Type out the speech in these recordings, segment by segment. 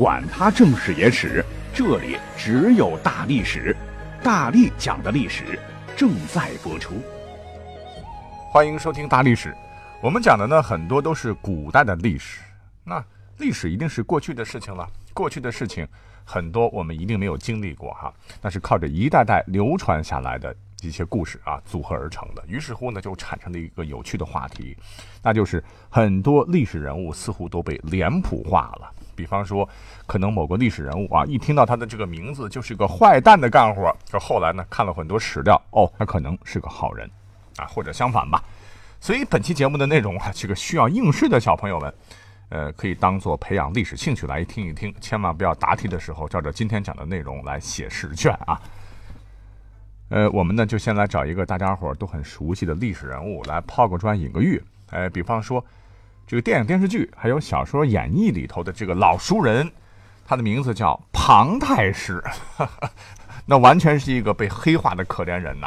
管他正史野史。这里只有大历史，大力讲的历史正在播出。欢迎收听大历史。我们讲的呢，很多都是古代的历史。那历史一定是过去的事情了，过去的事情很多我们一定没有经历过哈。那是靠着一代代流传下来的一些故事啊组合而成的。于是乎呢，就产生了一个有趣的话题，那就是很多历史人物似乎都被脸谱化了。比方说，可能某个历史人物啊，一听到他的这个名字就是个坏蛋的干活。可后来呢，看了很多史料，哦，他可能是个好人，啊，或者相反吧。所以本期节目的内容啊，这个需要应试的小朋友们，呃，可以当做培养历史兴趣来听一听，千万不要答题的时候照着今天讲的内容来写试卷啊。呃，我们呢就先来找一个大家伙都很熟悉的历史人物来抛个砖引个玉。哎，比方说。这个电影、电视剧还有小说演绎里头的这个老熟人，他的名字叫庞太师，那完全是一个被黑化的可怜人呐。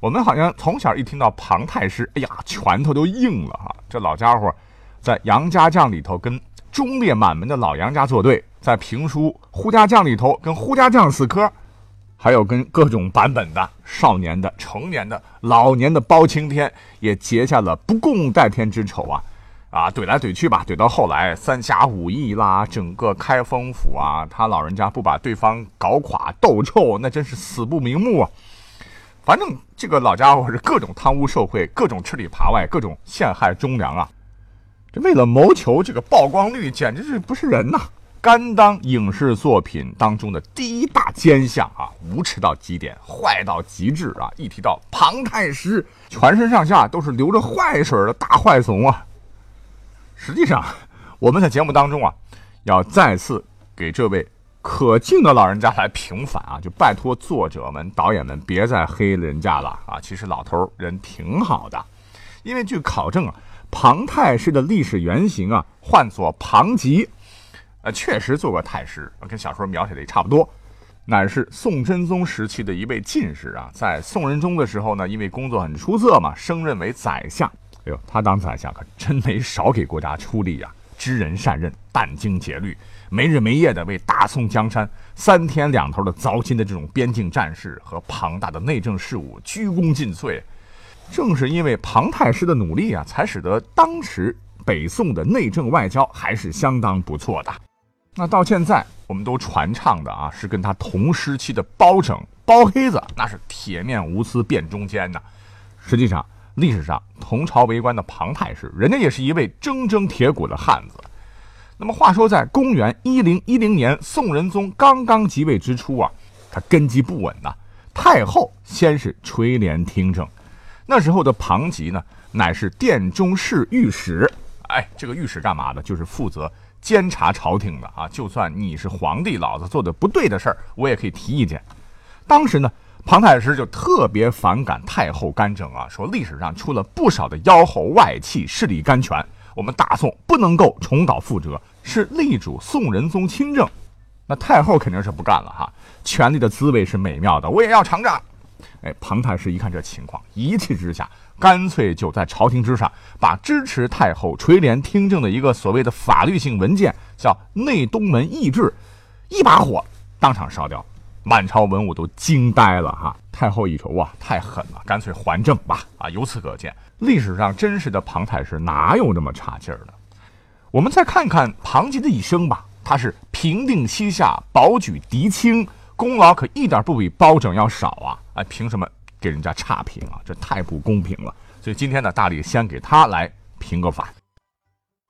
我们好像从小一听到庞太师，哎呀，拳头都硬了哈。这老家伙在杨家将里头跟忠烈满门的老杨家作对，在评书呼家将里头跟呼家将死磕，还有跟各种版本的少年的、成年的、老年的包青天也结下了不共戴天之仇啊。啊，怼来怼去吧，怼到后来三侠五义啦，整个开封府啊，他老人家不把对方搞垮斗臭，那真是死不瞑目啊。反正这个老家伙是各种贪污受贿，各种吃里扒外，各种陷害忠良啊。这为了谋求这个曝光率，简直是不是人呐！甘当影视作品当中的第一大奸相啊，无耻到极点，坏到极致啊！一提到庞太师，全身上下都是流着坏水的大坏怂啊。实际上，我们在节目当中啊，要再次给这位可敬的老人家来平反啊，就拜托作者们、导演们别再黑人家了啊！其实老头人挺好的，因为据考证啊，庞太师的历史原型啊，唤作庞吉，呃，确实做过太师，跟小说描写的也差不多，乃是宋真宗时期的一位进士啊，在宋仁宗的时候呢，因为工作很出色嘛，升任为宰相。哎呦，他当宰相可真没少给国家出力呀！知人善任，殚精竭虑，没日没夜的为大宋江山三天两头的糟心的这种边境战事和庞大的内政事务鞠躬尽瘁。正是因为庞太师的努力啊，才使得当时北宋的内政外交还是相当不错的。那到现在，我们都传唱的啊，是跟他同时期的包拯、包黑子，那是铁面无私辨忠奸呐。实际上。历史上同朝为官的庞太师，人家也是一位铮铮铁骨的汉子。那么话说，在公元一零一零年，宋仁宗刚刚即位之初啊，他根基不稳呐。太后先是垂帘听政，那时候的庞吉呢，乃是殿中侍御史。哎，这个御史干嘛的？就是负责监察朝廷的啊。就算你是皇帝，老子做的不对的事儿，我也可以提意见。当时呢。庞太师就特别反感太后干政啊，说历史上出了不少的妖猴外戚势力干权，我们大宋不能够重蹈覆辙，是力主宋仁宗亲政。那太后肯定是不干了哈，权力的滋味是美妙的，我也要尝尝。哎，庞太师一看这情况，一气之下，干脆就在朝廷之上，把支持太后垂帘听政的一个所谓的法律性文件，叫《内东门议制》，一把火当场烧掉。满朝文武都惊呆了哈！太后一瞅哇，太狠了，干脆还政吧！啊，由此可见，历史上真实的庞太师哪有那么差劲儿的？我们再看看庞吉的一生吧，他是平定西夏，保举狄青，功劳可一点不比包拯要少啊！哎，凭什么给人家差评啊？这太不公平了！所以今天呢，大力先给他来评个反。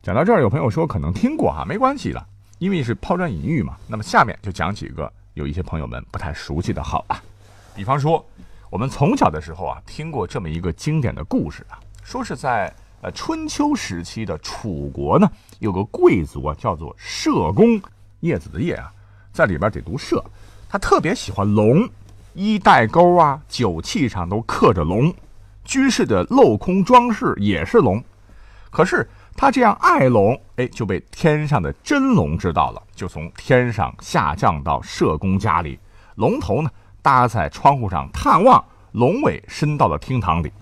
讲到这儿，有朋友说可能听过哈，没关系的，因为是抛砖引玉嘛。那么下面就讲几个。有一些朋友们不太熟悉的好吧，比方说，我们从小的时候啊，听过这么一个经典的故事啊，说是在呃春秋时期的楚国呢，有个贵族啊，叫做社公，叶子的叶啊，在里边得读社，他特别喜欢龙，衣带钩啊、酒器上都刻着龙，居室的镂空装饰也是龙。可是他这样爱龙，哎，就被天上的真龙知道了，就从天上下降到社公家里，龙头呢搭在窗户上探望，龙尾伸到了厅堂里。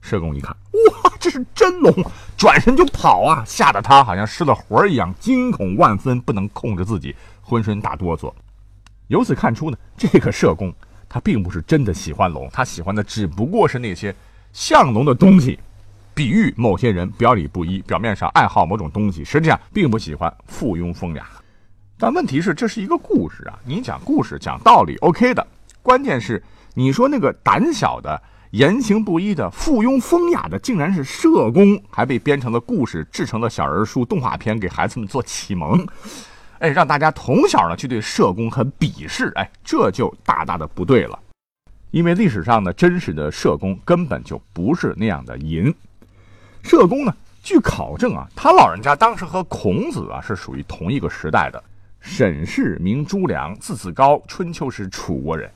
社公一看，哇，这是真龙，转身就跑啊，吓得他好像失了魂一样，惊恐万分，不能控制自己，浑身打哆嗦。由此看出呢，这个社公他并不是真的喜欢龙，他喜欢的只不过是那些像龙的东西，比喻某些人表里不一，表面上爱好某种东西，实际上并不喜欢附庸风雅。但问题是，这是一个故事啊，你讲故事讲道理 OK 的，关键是你说那个胆小的。言行不一的附庸风雅的，竟然是社工，还被编成了故事，制成了小人书、动画片，给孩子们做启蒙。哎，让大家从小呢去对社工很鄙视，哎，这就大大的不对了。因为历史上呢，真实的社工根本就不是那样的淫。社公呢，据考证啊，他老人家当时和孔子啊是属于同一个时代的。沈氏名朱良，字子高，春秋时楚国人。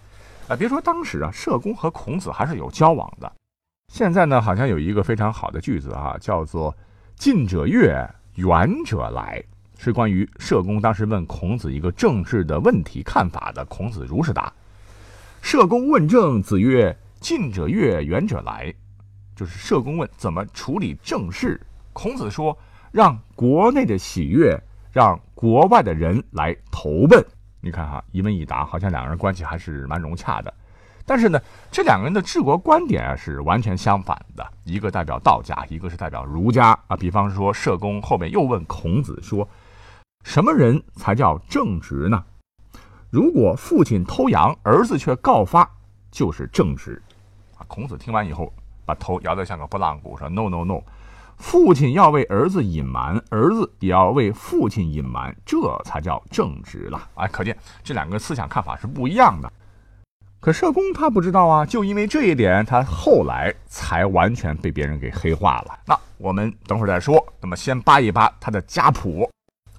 啊，别说当时啊，社公和孔子还是有交往的。现在呢，好像有一个非常好的句子啊，叫做“近者悦，远者来”，是关于社公当时问孔子一个政治的问题看法的。孔子如实答。社公问政，子曰：“近者悦，远者来。”就是社公问怎么处理政事，孔子说：“让国内的喜悦，让国外的人来投奔。”你看哈，一问一答，好像两个人关系还是蛮融洽的。但是呢，这两个人的治国观点啊是完全相反的，一个代表道家，一个是代表儒家啊。比方说，社公后面又问孔子说：“什么人才叫正直呢？”如果父亲偷羊，儿子却告发，就是正直。啊，孔子听完以后，把头摇得像个拨浪鼓，说：“No No No。”父亲要为儿子隐瞒，儿子也要为父亲隐瞒，这才叫正直了。哎，可见这两个思想看法是不一样的。可社公他不知道啊，就因为这一点，他后来才完全被别人给黑化了。那我们等会儿再说。那么先扒一扒他的家谱。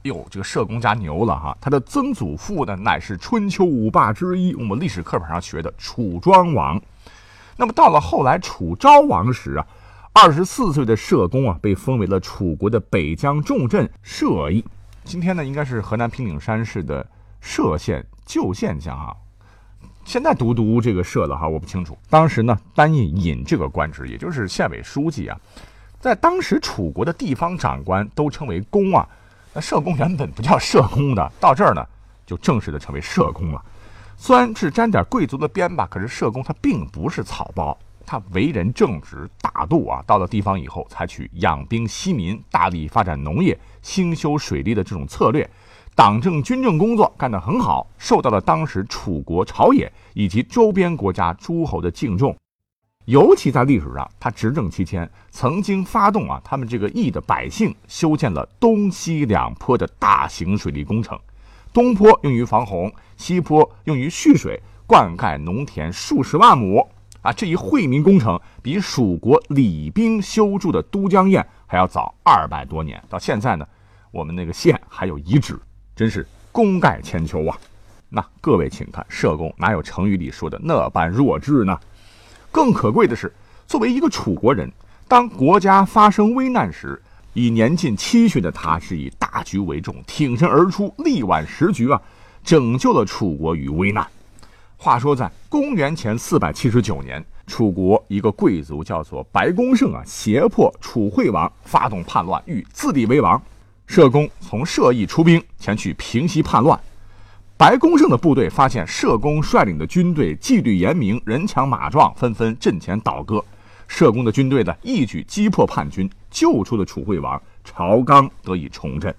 哟，这个社公家牛了哈，他的曾祖父呢，乃是春秋五霸之一，我们历史课本上学的楚庄王。那么到了后来楚昭王时啊。二十四岁的社公啊，被封为了楚国的北疆重镇社邑。今天呢，应该是河南平顶山市的社县旧县乡啊。现在读读这个社了哈，我不清楚。当时呢，担任尹这个官职，也就是县委书记啊。在当时楚国的地方长官都称为公啊。那社公原本不叫社公的，到这儿呢，就正式的成为社公了。虽然是沾点贵族的边吧，可是社公他并不是草包。他为人正直大度啊，到了地方以后，采取养兵息民、大力发展农业、兴修水利的这种策略，党政军政工作干得很好，受到了当时楚国朝野以及周边国家诸侯的敬重。尤其在历史上，他执政期间曾经发动啊，他们这个邑的百姓修建了东西两坡的大型水利工程，东坡用于防洪，西坡用于蓄水，灌溉农田数十万亩。啊，这一惠民工程比蜀国李冰修筑的都江堰还要早二百多年。到现在呢，我们那个县还有遗址，真是功盖千秋啊！那各位请看，社公哪有成语里说的那般弱智呢？更可贵的是，作为一个楚国人，当国家发生危难时，以年近七旬的他，是以大局为重，挺身而出，力挽时局啊，拯救了楚国于危难。话说，在公元前四百七十九年，楚国一个贵族叫做白公胜啊，胁迫楚惠王发动叛乱，欲自立为王。社公从社邑出兵前去平息叛乱。白公胜的部队发现社公率领的军队纪律严明，人强马壮，纷纷阵前倒戈。社公的军队呢，一举击破叛军，救出了楚惠王，朝纲得以重振。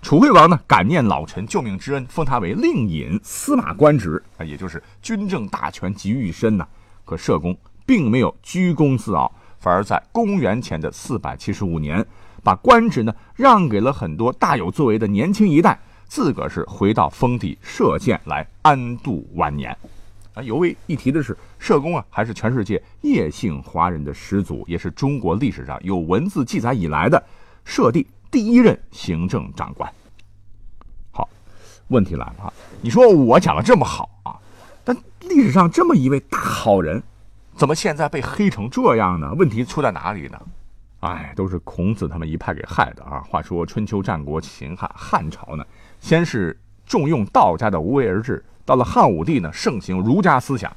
楚惠王呢，感念老臣救命之恩，封他为令尹司马官职啊，也就是军政大权集于一身呐。可社公并没有居功自傲，反而在公元前的四百七十五年，把官职呢让给了很多大有作为的年轻一代，自个儿是回到封地社县来安度晚年。啊，尤为一提的是，社公啊，还是全世界叶姓华人的始祖，也是中国历史上有文字记载以来的社地。第一任行政长官。好，问题来了啊！你说我讲的这么好啊，但历史上这么一位大好人，怎么现在被黑成这样呢？问题出在哪里呢？哎，都是孔子他们一派给害的啊！话说春秋战国秦汉汉朝呢，先是重用道家的无为而治，到了汉武帝呢，盛行儒家思想。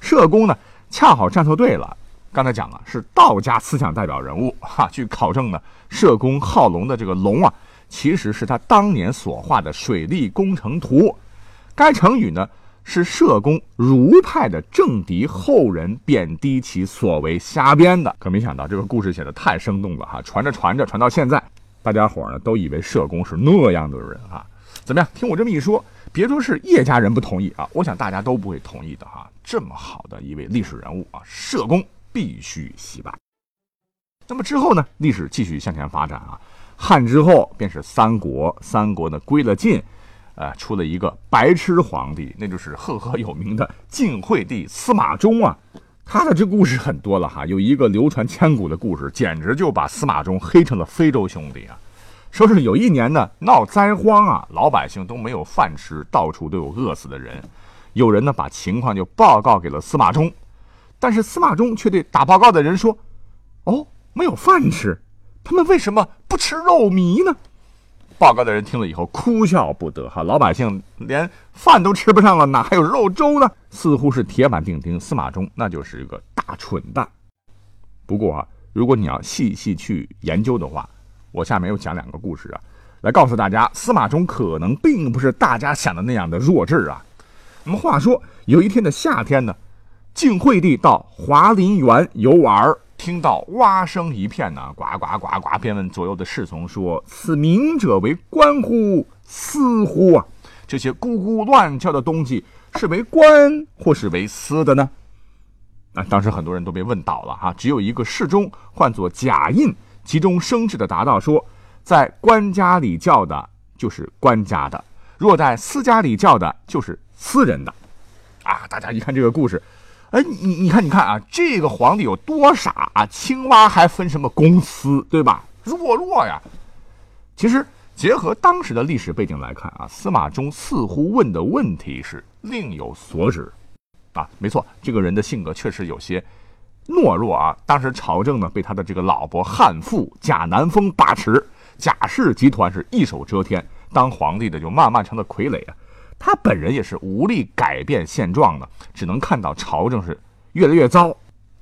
社公呢，恰好站错队了。刚才讲了，是道家思想代表人物哈。据考证呢，社公好龙的这个龙啊，其实是他当年所画的水利工程图。该成语呢。是社公儒派的政敌后人贬低其所为瞎编的，可没想到这个故事写的太生动了哈！传着传着传到现在，大家伙呢都以为社公是那样的人啊？怎么样？听我这么一说，别说是叶家人不同意啊，我想大家都不会同意的哈！这么好的一位历史人物啊，社公必须洗白。那么之后呢？历史继续向前发展啊，汉之后便是三国，三国呢归了晋。呃，出了一个白痴皇帝，那就是赫赫有名的晋惠帝司马衷啊。他的这故事很多了哈，有一个流传千古的故事，简直就把司马衷黑成了非洲兄弟啊。说是有一年呢闹灾荒啊，老百姓都没有饭吃，到处都有饿死的人。有人呢把情况就报告给了司马衷，但是司马衷却对打报告的人说：“哦，没有饭吃，他们为什么不吃肉糜呢？”报告的人听了以后哭笑不得，哈，老百姓连饭都吃不上了，哪还有肉粥呢？似乎是铁板钉钉，司马衷那就是一个大蠢蛋。不过啊，如果你要细细去研究的话，我下面又讲两个故事啊，来告诉大家，司马衷可能并不是大家想的那样的弱智啊。那么话说，有一天的夏天呢，晋惠帝到华林园游玩。听到蛙声一片呢，呱呱呱呱，便问左右的侍从说：“此鸣者为官乎？私乎？啊？这些咕咕乱叫的东西是为官或是为私的呢？”啊，当时很多人都被问倒了哈，只有一个侍中唤作贾印，其中生智的答道说：“在官家里叫的，就是官家的；若在私家里叫的，就是私人的。”啊，大家一看这个故事。哎，你你看，你看啊，这个皇帝有多傻啊！青蛙还分什么公私，对吧？弱弱呀！其实结合当时的历史背景来看啊，司马衷似乎问的问题是另有所指啊。没错，这个人的性格确实有些懦弱啊。当时朝政呢，被他的这个老婆汉妇贾南风把持，贾氏集团是一手遮天，当皇帝的就慢慢成了傀儡啊。他本人也是无力改变现状的，只能看到朝政是越来越糟。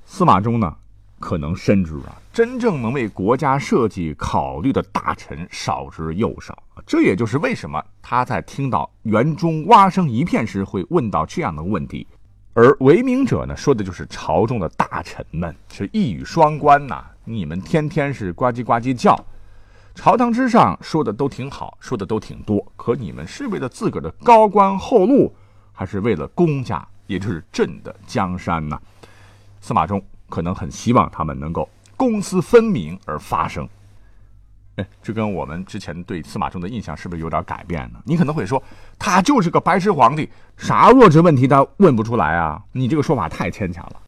司马衷呢，可能深知啊，真正能为国家设计考虑的大臣少之又少。这也就是为什么他在听到园中蛙声一片时会问到这样的问题。而为名者呢，说的就是朝中的大臣们，是一语双关呐。你们天天是呱唧呱唧叫。朝堂之上说的都挺好，说的都挺多，可你们是为了自个儿的高官厚禄，还是为了公家，也就是朕的江山呢？司马衷可能很希望他们能够公私分明而发声。哎，这跟我们之前对司马衷的印象是不是有点改变呢？你可能会说，他就是个白痴皇帝，啥弱智问题他问不出来啊？你这个说法太牵强了。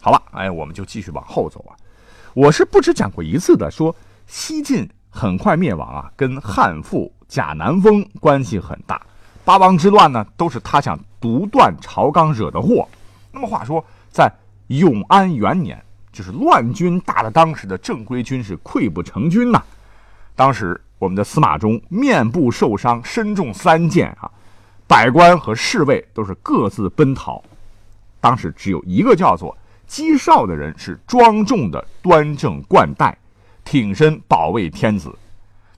好了，哎，我们就继续往后走啊。我是不止讲过一次的，说西晋。很快灭亡啊，跟汉父贾南风关系很大。八王之乱呢，都是他想独断朝纲惹的祸。那么话说，在永安元年，就是乱军打的当时的正规军是溃不成军呐。当时我们的司马衷面部受伤，身中三箭啊，百官和侍卫都是各自奔逃。当时只有一个叫做姬少的人是庄重的端正冠带。挺身保卫天子，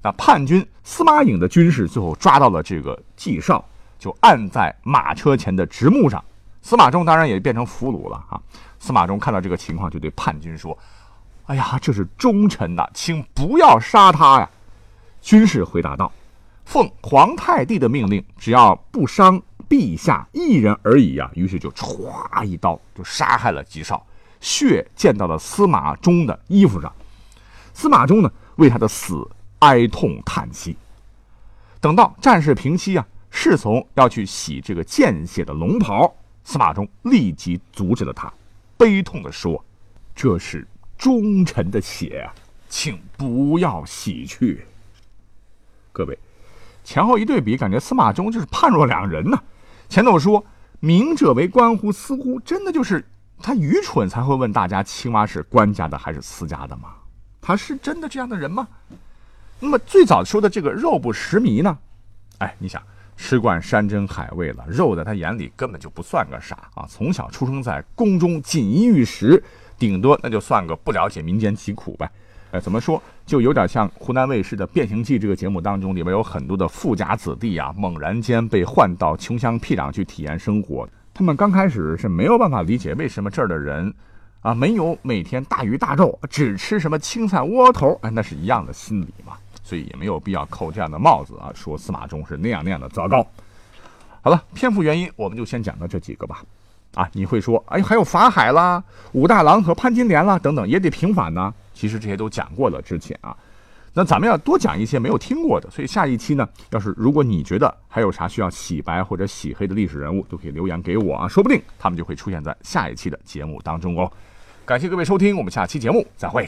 那叛军司马颖的军士最后抓到了这个纪少，就按在马车前的直木上。司马衷当然也变成俘虏了啊！司马衷看到这个情况，就对叛军说：“哎呀，这是忠臣呐，请不要杀他呀！”军士回答道：“奉皇太帝的命令，只要不伤陛下一人而已呀。”于是就歘一刀就杀害了吉少，血溅到了司马衷的衣服上。司马衷呢，为他的死哀痛叹息。等到战事平息啊，侍从要去洗这个见血的龙袍，司马衷立即阻止了他，悲痛地说：“这是忠臣的血，请不要洗去。”各位，前后一对比，感觉司马衷就是判若两人呢。前头说明者为官乎？似乎真的就是他愚蠢才会问大家青蛙是官家的还是私家的吗？他是真的这样的人吗？那么最早说的这个肉不食糜呢？哎，你想吃惯山珍海味了，肉在他眼里根本就不算个啥啊！从小出生在宫中，锦衣玉食，顶多那就算个不了解民间疾苦呗。呃，怎么说，就有点像湖南卫视的《变形记》这个节目当中，里面有很多的富家子弟啊，猛然间被换到穷乡僻壤去体验生活。他们刚开始是没有办法理解为什么这儿的人，啊，没有每天大鱼大肉，只吃什么青菜窝头，哎，那是一样的心理嘛。所以也没有必要扣这样的帽子啊，说司马衷是那样那样的糟糕。好了，篇幅原因，我们就先讲到这几个吧。啊，你会说，哎，还有法海啦、武大郎和潘金莲啦等等，也得平反呢。其实这些都讲过了之前啊，那咱们要多讲一些没有听过的。所以下一期呢，要是如果你觉得还有啥需要洗白或者洗黑的历史人物，都可以留言给我啊，说不定他们就会出现在下一期的节目当中哦。感谢各位收听，我们下期节目再会。